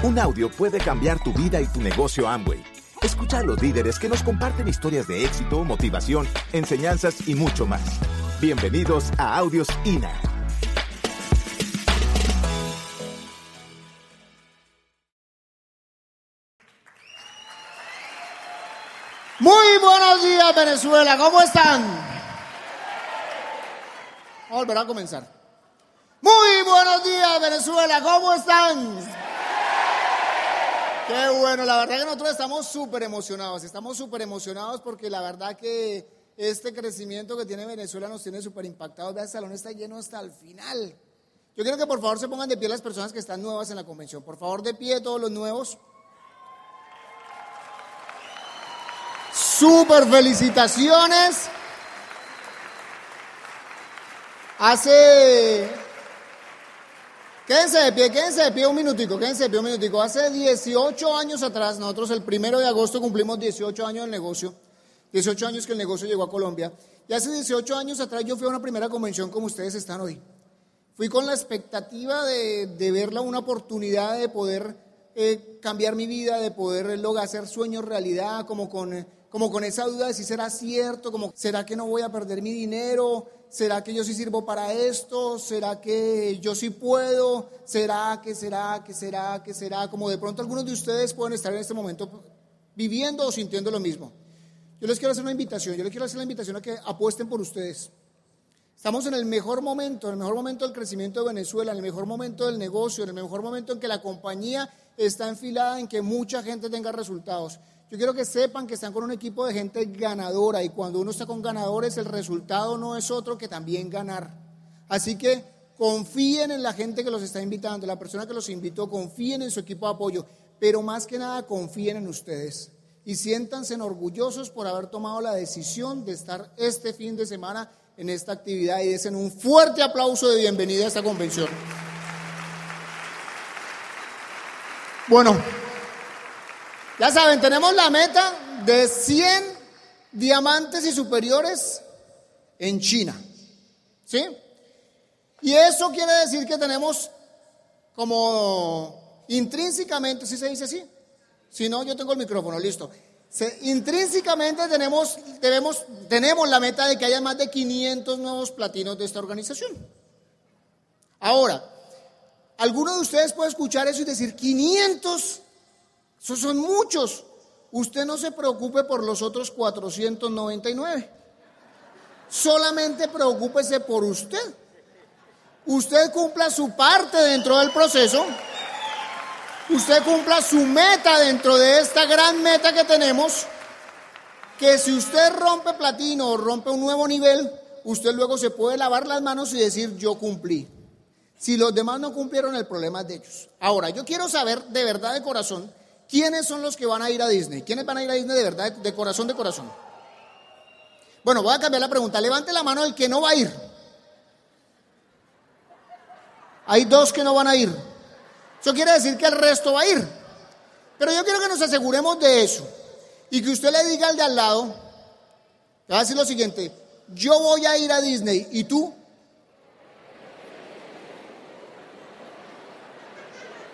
Un audio puede cambiar tu vida y tu negocio Amway. Escucha a los líderes que nos comparten historias de éxito, motivación, enseñanzas y mucho más. Bienvenidos a Audios INA. Muy buenos días Venezuela, ¿cómo están? Vamos a volver a comenzar. Muy buenos días Venezuela, ¿cómo están? Qué bueno, la verdad que nosotros estamos súper emocionados, estamos súper emocionados porque la verdad que este crecimiento que tiene Venezuela nos tiene súper impactados. Vean, el salón está lleno hasta el final. Yo quiero que por favor se pongan de pie las personas que están nuevas en la convención. Por favor, de pie todos los nuevos. Súper felicitaciones. Hace... Quédense de pie, quédense de pie un minutico, quédense de pie un minutico. Hace 18 años atrás, nosotros el primero de agosto cumplimos 18 años del negocio. 18 años que el negocio llegó a Colombia. Y hace 18 años atrás yo fui a una primera convención como ustedes están hoy. Fui con la expectativa de, de verla una oportunidad de poder eh, cambiar mi vida, de poder lograr hacer sueños realidad, como con, como con esa duda de si será cierto, como será que no voy a perder mi dinero, será que yo sí sirvo para esto, será que yo sí puedo, será que será que será que será, como de pronto algunos de ustedes pueden estar en este momento viviendo o sintiendo lo mismo. Yo les quiero hacer una invitación, yo les quiero hacer la invitación a que apuesten por ustedes. Estamos en el mejor momento, en el mejor momento del crecimiento de Venezuela, en el mejor momento del negocio, en el mejor momento en que la compañía está enfilada en que mucha gente tenga resultados. Yo quiero que sepan que están con un equipo de gente ganadora y cuando uno está con ganadores el resultado no es otro que también ganar. Así que confíen en la gente que los está invitando, la persona que los invitó, confíen en su equipo de apoyo, pero más que nada confíen en ustedes y siéntanse orgullosos por haber tomado la decisión de estar este fin de semana en esta actividad y desen un fuerte aplauso de bienvenida a esta convención. Bueno, ya saben, tenemos la meta de 100 diamantes y superiores en China. ¿Sí? Y eso quiere decir que tenemos como intrínsecamente, si se dice así? Si no, yo tengo el micrófono, listo. Se, intrínsecamente tenemos, debemos, tenemos la meta de que haya más de 500 nuevos platinos de esta organización. Ahora, alguno de ustedes puede escuchar eso y decir, 500, esos son muchos. Usted no se preocupe por los otros 499. Solamente preocúpese por usted. Usted cumpla su parte dentro del proceso usted cumpla su meta dentro de esta gran meta que tenemos, que si usted rompe platino o rompe un nuevo nivel, usted luego se puede lavar las manos y decir yo cumplí. Si los demás no cumplieron, el problema es de ellos. Ahora, yo quiero saber de verdad de corazón quiénes son los que van a ir a Disney. ¿Quiénes van a ir a Disney de verdad, de corazón, de corazón? Bueno, voy a cambiar la pregunta. Levante la mano el que no va a ir. Hay dos que no van a ir. Eso quiere decir que el resto va a ir. Pero yo quiero que nos aseguremos de eso. Y que usted le diga al de al lado, le va a decir lo siguiente, yo voy a ir a Disney, ¿y tú?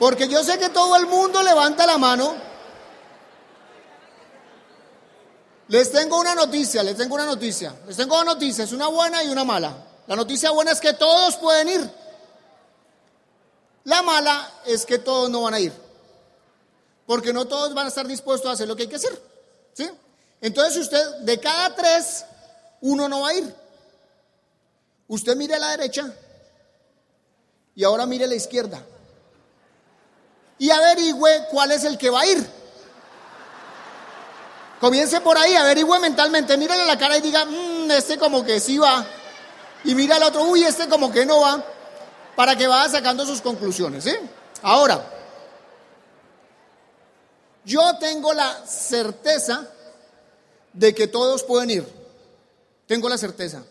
Porque yo sé que todo el mundo levanta la mano. Les tengo una noticia, les tengo una noticia. Les tengo dos noticias, una buena y una mala. La noticia buena es que todos pueden ir. La mala es que todos no van a ir, porque no todos van a estar dispuestos a hacer lo que hay que hacer. ¿sí? Entonces usted, de cada tres, uno no va a ir. Usted mire a la derecha y ahora mire a la izquierda. Y averigüe cuál es el que va a ir. Comience por ahí, averigüe mentalmente, mírale la cara y diga, mmm, este como que sí va. Y mira al otro, uy, este como que no va para que vaya sacando sus conclusiones. ¿sí? Ahora, yo tengo la certeza de que todos pueden ir. Tengo la certeza.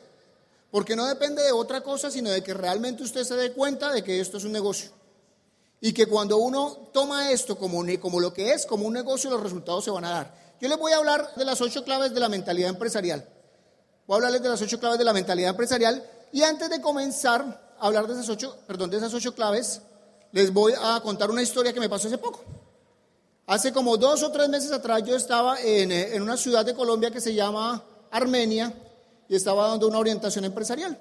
Porque no depende de otra cosa, sino de que realmente usted se dé cuenta de que esto es un negocio. Y que cuando uno toma esto como, como lo que es, como un negocio, los resultados se van a dar. Yo les voy a hablar de las ocho claves de la mentalidad empresarial. Voy a hablarles de las ocho claves de la mentalidad empresarial. Y antes de comenzar, hablar de esas ocho, perdón, de esas ocho claves, les voy a contar una historia que me pasó hace poco. Hace como dos o tres meses atrás yo estaba en, eh, en una ciudad de Colombia que se llama Armenia y estaba dando una orientación empresarial.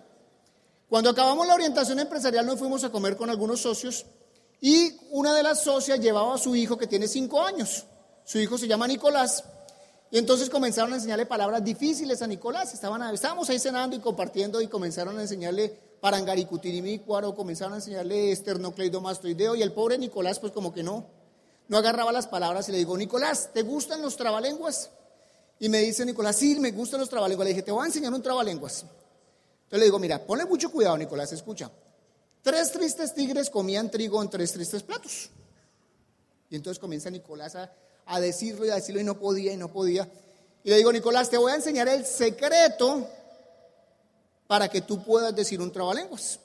Cuando acabamos la orientación empresarial nos fuimos a comer con algunos socios y una de las socias llevaba a su hijo que tiene cinco años. Su hijo se llama Nicolás y entonces comenzaron a enseñarle palabras difíciles a Nicolás. Estaban, estábamos ahí cenando y compartiendo y comenzaron a enseñarle parangaricutirimícuaro, comenzaron a enseñarle esternocleidomastoideo y el pobre Nicolás pues como que no, no agarraba las palabras y le digo, Nicolás, ¿te gustan los trabalenguas? Y me dice Nicolás, sí, me gustan los trabalenguas. Le dije, te voy a enseñar un trabalenguas. Entonces le digo, mira, ponle mucho cuidado, Nicolás, escucha. Tres tristes tigres comían trigo en tres tristes platos. Y entonces comienza Nicolás a, decirlo y a decirlo y no podía y no podía. Y le digo, Nicolás, te voy a enseñar el secreto para que tú puedas decir un trabalenguas.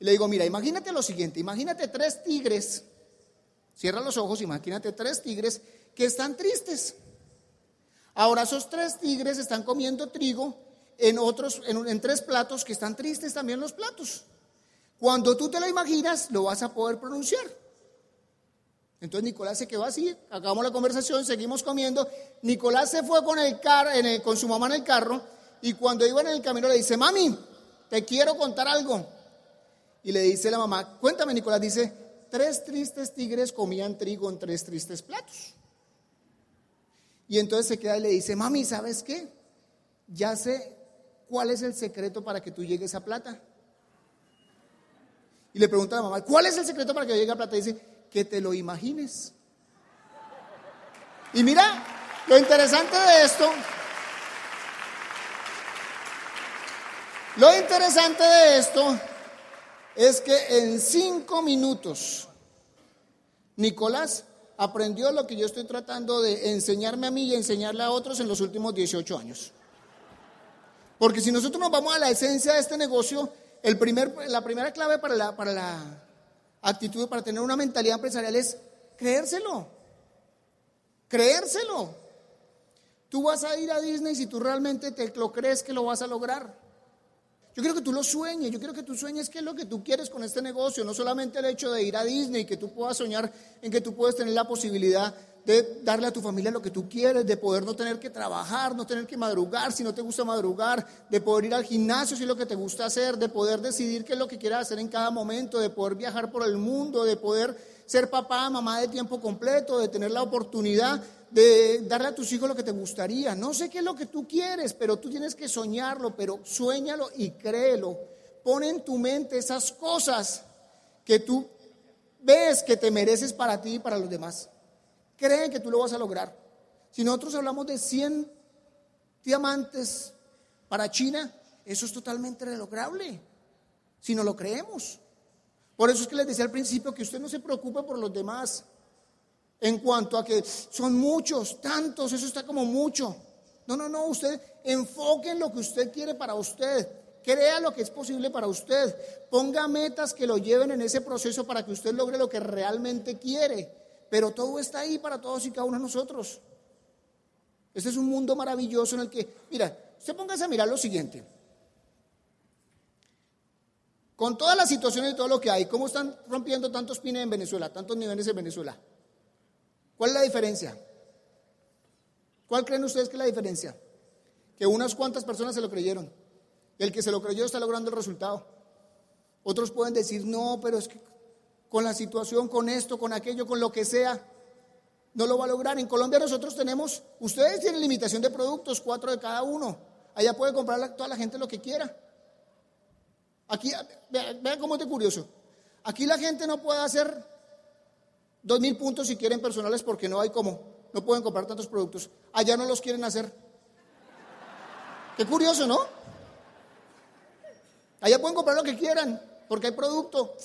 Y le digo, mira, imagínate lo siguiente, imagínate tres tigres, cierra los ojos, imagínate tres tigres que están tristes. Ahora esos tres tigres están comiendo trigo en otros, en, tres platos que están tristes también los platos. Cuando tú te lo imaginas, lo vas a poder pronunciar. Entonces Nicolás se quedó así, acabamos la conversación, seguimos comiendo. Nicolás se fue con, el car, en con su mamá en el carro y cuando iba en el camino le dice, mami, te quiero contar algo. Y le dice la mamá, cuéntame Nicolás, dice, tres tristes tigres comían trigo en tres tristes platos. Y entonces se queda y le dice, mami, ¿sabes qué? Ya sé ¿cuál es el secreto para que tú llegues a plata? Y le pregunta a la mamá, ¿cuál es el secreto para que llegue a plata? Y dice, que te lo imagines. Y mira, lo interesante de esto, lo interesante de esto es que en cinco minutos Nicolás aprendió lo que yo estoy tratando de enseñarme a mí y enseñarle a otros en los últimos 18 años. Porque si nosotros nos vamos a la esencia de este negocio, el primer, la primera clave para la, para la actitud, para tener una mentalidad empresarial es creérselo. Creérselo. Tú vas a ir a Disney si tú realmente te lo crees que lo vas a lograr. Yo quiero que tú lo sueñes, yo quiero que tú sueñes qué es lo que tú quieres con este negocio, no solamente el hecho de ir a Disney, que tú puedas soñar en que tú puedes tener la posibilidad de darle a tu familia lo que tú quieres, de poder no tener que trabajar, no tener que madrugar si no te gusta madrugar, de poder ir al gimnasio si es lo que te gusta hacer, de poder decidir qué es lo que quieras hacer en cada momento, de poder viajar por el mundo, de poder ser papá, mamá de tiempo completo, de tener la oportunidad de darle a tus hijos lo que te gustaría. No sé qué es lo que tú quieres, pero tú tienes que soñarlo, pero sueñalo y créelo. Pon en tu mente esas cosas que tú ves que te mereces para ti y para los demás creen que tú lo vas a lograr. Si nosotros hablamos de 100 diamantes para China, eso es totalmente lograble, si no lo creemos. Por eso es que les decía al principio que usted no se preocupe por los demás. En cuanto a que son muchos, tantos, eso está como mucho. No, no, no, usted enfoque en lo que usted quiere para usted. Crea lo que es posible para usted. Ponga metas que lo lleven en ese proceso para que usted logre lo que realmente quiere. Pero todo está ahí para todos y cada uno de nosotros. Este es un mundo maravilloso en el que, mira, usted póngase a mirar lo siguiente. Con todas las situaciones y todo lo que hay, ¿cómo están rompiendo tantos pines en Venezuela, tantos niveles en Venezuela? ¿Cuál es la diferencia? ¿Cuál creen ustedes que es la diferencia? Que unas cuantas personas se lo creyeron. El que se lo creyó está logrando el resultado. Otros pueden decir, no, pero es que con la situación, con esto, con aquello, con lo que sea, no lo va a lograr. En Colombia nosotros tenemos, ustedes tienen limitación de productos, cuatro de cada uno. Allá puede comprar toda la gente lo que quiera. Aquí, vean cómo es de curioso. Aquí la gente no puede hacer dos mil puntos si quieren personales porque no hay como. No pueden comprar tantos productos. Allá no los quieren hacer. Qué curioso, ¿no? Allá pueden comprar lo que quieran porque hay producto.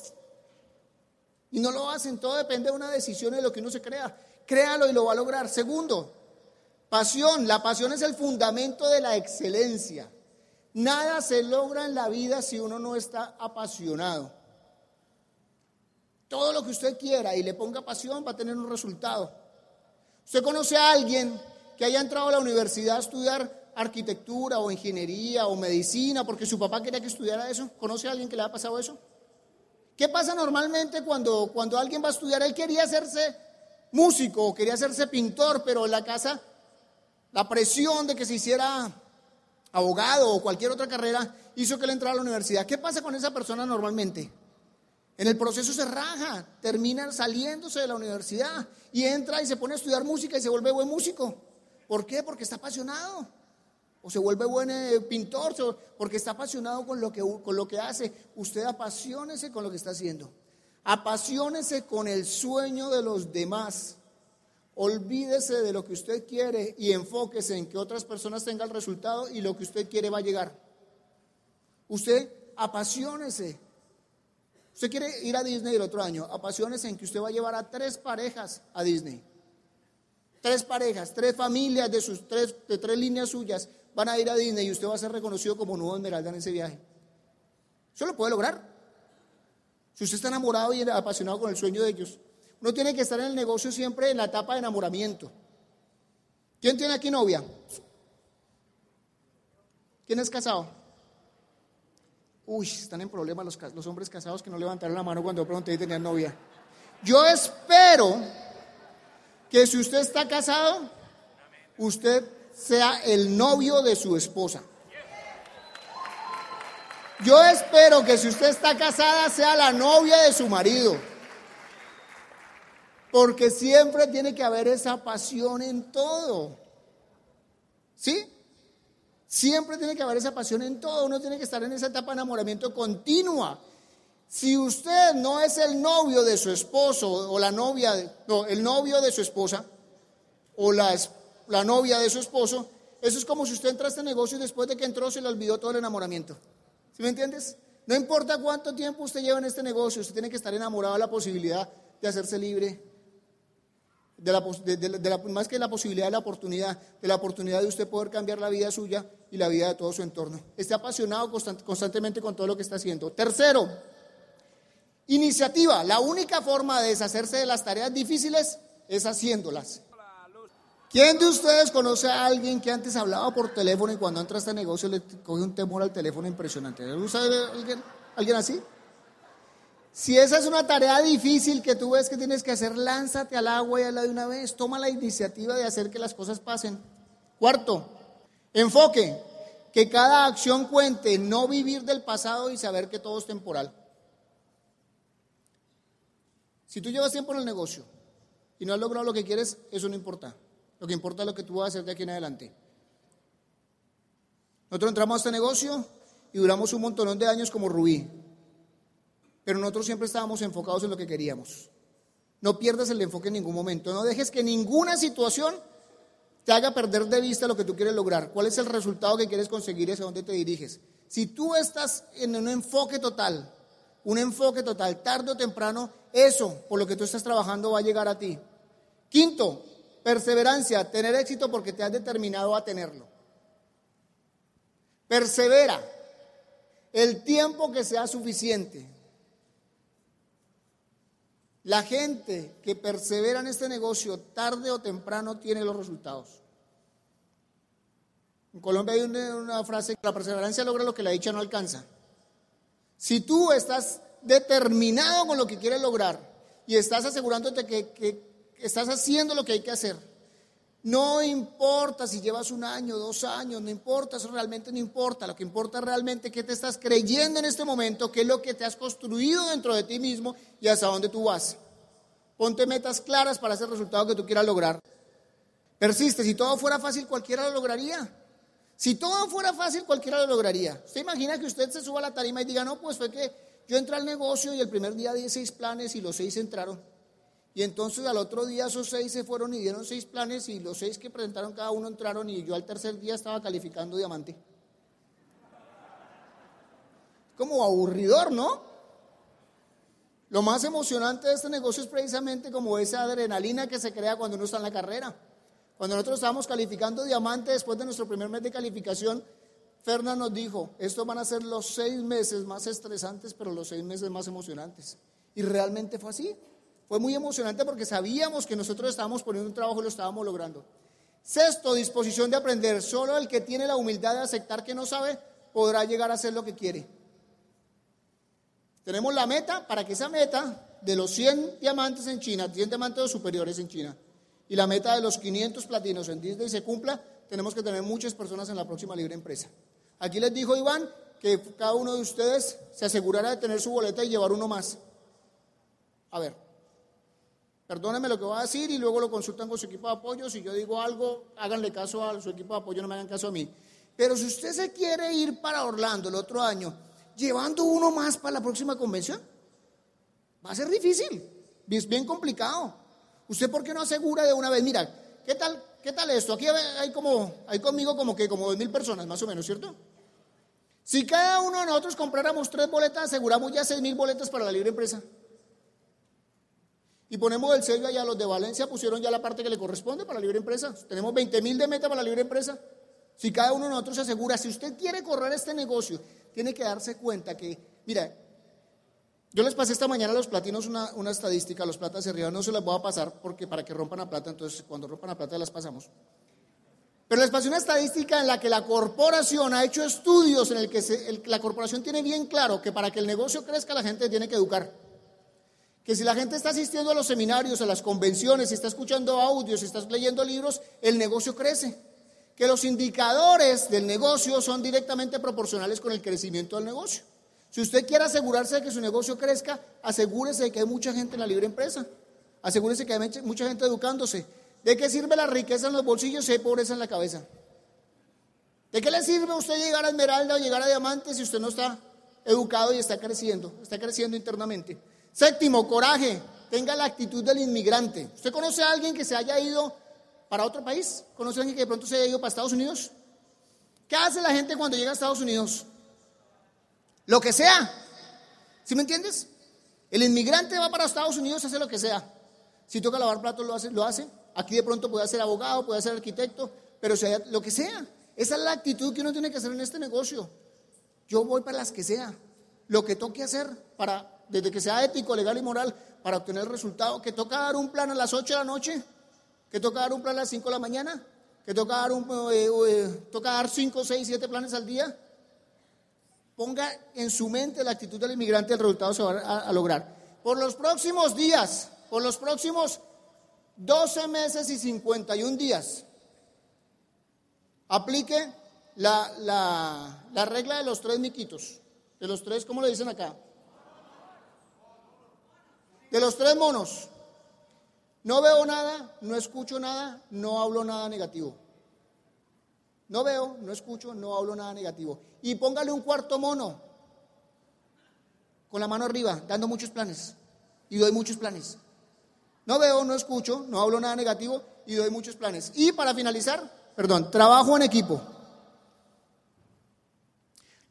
Y no lo hacen, todo depende de una decisión y de lo que uno se crea. Créalo y lo va a lograr. Segundo, pasión. La pasión es el fundamento de la excelencia. Nada se logra en la vida si uno no está apasionado. Todo lo que usted quiera y le ponga pasión va a tener un resultado. ¿Usted conoce a alguien que haya entrado a la universidad a estudiar arquitectura o ingeniería o medicina porque su papá quería que estudiara eso? ¿Conoce a alguien que le ha pasado eso? ¿Qué pasa normalmente cuando, cuando alguien va a estudiar? Él quería hacerse músico o quería hacerse pintor, pero en la casa la presión de que se hiciera abogado o cualquier otra carrera hizo que él entrara a la universidad. ¿Qué pasa con esa persona normalmente? En el proceso se raja, termina saliéndose de la universidad y entra y se pone a estudiar música y se vuelve buen músico. ¿Por qué? Porque está apasionado. O se vuelve buen eh, pintor porque está apasionado con lo, que, con lo que hace. Usted apasionese con lo que está haciendo. Apasionese con el sueño de los demás. Olvídese de lo que usted quiere y enfóquese en que otras personas tengan el resultado y lo que usted quiere va a llegar. Usted apasionese. Usted quiere ir a Disney el otro año, apasionese en que usted va a llevar a tres parejas a Disney. Tres parejas, tres familias de sus tres, de tres líneas suyas van a ir a Disney y usted va a ser reconocido como nuevo esmeralda en ese viaje. Eso lo puede lograr. Si usted está enamorado y apasionado con el sueño de ellos. Uno tiene que estar en el negocio siempre en la etapa de enamoramiento. ¿Quién tiene aquí novia? ¿Quién es casado? Uy, están en problemas los, los hombres casados que no levantaron la mano cuando pregunté si tenían novia. Yo espero que si usted está casado, usted sea el novio de su esposa. Yo espero que si usted está casada, sea la novia de su marido. Porque siempre tiene que haber esa pasión en todo. ¿Sí? Siempre tiene que haber esa pasión en todo. Uno tiene que estar en esa etapa de enamoramiento continua. Si usted no es el novio de su esposo o la novia, no, el novio de su esposa o la, la novia de su esposo, eso es como si usted entra a este negocio y después de que entró se le olvidó todo el enamoramiento. ¿Sí me entiendes? No importa cuánto tiempo usted lleva en este negocio, usted tiene que estar enamorado de la posibilidad de hacerse libre, de la, más que la posibilidad de la oportunidad, de la oportunidad de usted poder cambiar la vida suya y la vida de todo su entorno. Esté apasionado constantemente con todo lo que está haciendo. Tercero, iniciativa. La única forma de deshacerse de las tareas difíciles es haciéndolas. ¿Quién de ustedes conoce a alguien que antes hablaba por teléfono y cuando entra a este negocio le coge un temor al teléfono impresionante? alguien, alguien así? Si esa es una tarea difícil que tú ves que tienes que hacer, lánzate al agua y hazla de una vez. Toma la iniciativa de hacer que las cosas pasen. Cuarto, enfoque. Que cada acción cuente, no vivir del pasado y saber que todo es temporal. Si tú llevas tiempo en el negocio y no has logrado lo que quieres, eso no importa. Lo que importa es lo que tú vas a hacer de aquí en adelante. Nosotros entramos a este negocio y duramos un montón de años como Rubí. Pero nosotros siempre estábamos enfocados en lo que queríamos. No pierdas el enfoque en ningún momento. No dejes que ninguna situación te haga perder de vista lo que tú quieres lograr. ¿Cuál es el resultado que quieres conseguir y hacia dónde te diriges? Si tú estás en un enfoque total, un enfoque total, tarde o temprano, eso por lo que tú estás trabajando va a llegar a ti. Quinto, perseverancia, tener éxito porque te has determinado a tenerlo. Persevera el tiempo que sea suficiente. La gente que persevera en este negocio tarde o temprano tiene los resultados. En Colombia hay una, frase, la perseverancia logra lo que la dicha no alcanza. Si tú estás determinado con lo que quieres lograr y estás asegurándote que, estás haciendo lo que hay que hacer, no importa si llevas un año, dos años, no importa, eso realmente no importa. Lo que importa realmente es que te estás creyendo en este momento, qué es lo que te has construido dentro de ti mismo y hasta dónde tú vas. Ponte metas claras para ese resultado que tú quieras lograr. Persiste, si todo fuera fácil, cualquiera lo lograría. Si todo fuera fácil, cualquiera lo lograría. ¿Usted imagina que usted se suba a la tarima y diga, no, pues fue que yo entré al negocio y el primer día di seis planes y los seis entraron? Y entonces al otro día esos seis se fueron y dieron seis planes y los seis que presentaron cada uno entraron y yo al tercer día estaba calificando diamante. Como aburridor, ¿no? Lo más emocionante de este negocio es precisamente como esa adrenalina que se crea cuando uno está en la carrera. Cuando nosotros estábamos calificando diamante después de nuestro primer mes de calificación, Fernan nos dijo, estos van a ser los seis meses más estresantes, pero los seis meses más emocionantes. Y realmente fue así. Fue muy emocionante porque sabíamos que nosotros estábamos poniendo un trabajo y lo estábamos logrando. Sexto, disposición de aprender. Solo el que tiene la humildad de aceptar que no sabe podrá llegar a hacer lo que quiere. Tenemos la meta para que esa meta de los 100 diamantes en China, 100 diamantes superiores en China, y la meta de los 500 platinos en Disney se cumpla, tenemos que tener muchas personas en la próxima libre empresa. Aquí les dijo Iván que cada uno de ustedes se asegurara de tener su boleta y llevar uno más. A ver, perdónenme lo que voy a decir y luego lo consultan con su equipo de apoyo. Si yo digo algo, háganle caso a su equipo de apoyo, no me hagan caso a mí. Pero si usted se quiere ir para Orlando el otro año, llevando uno más para la próxima convención, va a ser difícil, es bien complicado. ¿Usted por qué no asegura de una vez? Mira, ¿qué tal, qué tal esto? Aquí hay, como, hay conmigo como que como dos mil personas, más o menos, ¿cierto? Si cada uno de nosotros compráramos tres boletas, aseguramos ya seis mil boletas para la libre empresa. Y ponemos el sello allá, los de Valencia pusieron ya la parte que le corresponde para la libre empresa. Tenemos 20 mil de meta para la libre empresa. Si cada uno de nosotros se asegura, si usted quiere correr este negocio, tiene que darse cuenta que, mira, yo les pasé esta mañana a los platinos una, una estadística, los platas arriba no se las voy a pasar porque para que rompan la plata, entonces cuando rompan la plata las pasamos. Pero les pasé una estadística en la que la corporación ha hecho estudios en el que la corporación tiene bien claro que para que el negocio crezca la gente tiene que educar. Que si la gente está asistiendo a los seminarios, a las convenciones, está escuchando audios, está leyendo libros, el negocio crece. Que los indicadores del negocio son directamente proporcionales con el crecimiento del negocio. Si usted quiere asegurarse de que su negocio crezca, asegúrese de que hay mucha gente en la libre empresa. Asegúrese que hay mucha gente educándose. ¿De qué sirve la riqueza en los bolsillos si hay pobreza en la cabeza? ¿De qué le sirve a usted llegar a esmeralda o llegar a diamante si usted no está educado y está creciendo, está creciendo internamente? Séptimo, coraje. Tenga la actitud del inmigrante. ¿Usted conoce a alguien que se haya ido para otro país? ¿Conoce a alguien que de pronto se haya ido para Estados Unidos? ¿Qué hace la gente cuando llega a Estados Unidos? Lo que sea. ¿Sí me entiendes? El inmigrante va para Estados Unidos, hace lo que sea. Si toca lavar platos, lo hace, lo hace. Aquí de pronto puede ser abogado, puede ser arquitecto, pero sea, lo que sea. Esa es la actitud que uno tiene que hacer en este negocio. Yo voy para las que sea. Lo que toque hacer para, desde que sea ético, legal y moral, para obtener el resultado. Que toca dar un plan a las 8 de la noche, que toca dar un plan a las 5 de la mañana, que toca dar, un, eh, eh, toca dar 5, 6, 7 planes al día. Ponga en su mente la actitud del inmigrante, el resultado se va a lograr. Por los próximos días, por los próximos 12 meses y 51 días. Aplique la, la, regla de los tres miquitos. De los tres, ¿cómo le dicen acá? De los tres monos. No veo nada, no escucho nada, no hablo nada negativo. No veo, no escucho, no hablo nada negativo. Y póngale un cuarto mono con la mano arriba, dando muchos planes. Y doy muchos planes. No veo, no escucho, no hablo nada negativo y doy muchos planes. Y para finalizar, perdón, trabajo en equipo.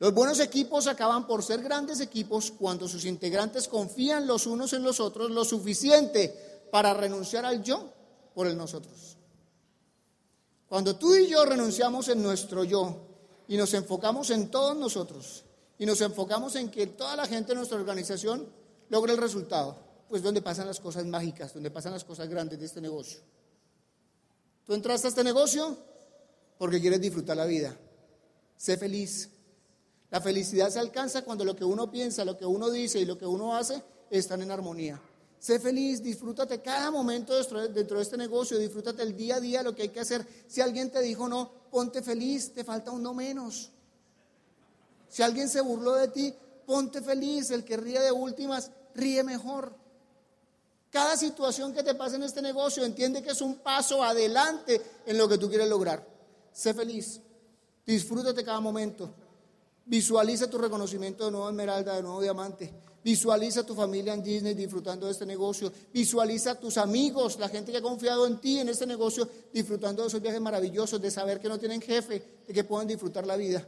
Los buenos equipos acaban por ser grandes equipos cuando sus integrantes confían los unos en los otros lo suficiente para renunciar al yo por el nosotros. Cuando tú y yo renunciamos en nuestro yo y nos enfocamos en todos nosotros y nos enfocamos en que toda la gente de nuestra organización logre el resultado, pues donde pasan las cosas mágicas, donde pasan las cosas grandes de este negocio. Tú entraste a este negocio porque quieres disfrutar la vida. Sé feliz. La felicidad se alcanza cuando lo que uno piensa, lo que uno dice y lo que uno hace están en armonía. Sé feliz, disfrútate cada momento dentro de este negocio, disfrútate el día a día, lo que hay que hacer. Si alguien te dijo no, ponte feliz, te falta uno menos. Si alguien se burló de ti, ponte feliz, el que ríe de últimas, ríe mejor. Cada situación que te pasa en este negocio, entiende que es un paso adelante en lo que tú quieres lograr. Sé feliz, disfrútate cada momento. Visualiza tu reconocimiento de nuevo esmeralda, de nuevo diamante. Visualiza tu familia en Disney disfrutando de este negocio. Visualiza a tus amigos, la gente que ha confiado en ti en este negocio, disfrutando de esos viajes maravillosos, de saber que no tienen jefe, de que pueden disfrutar la vida.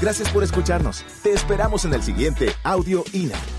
Gracias por escucharnos. Te esperamos en el siguiente Audio INA.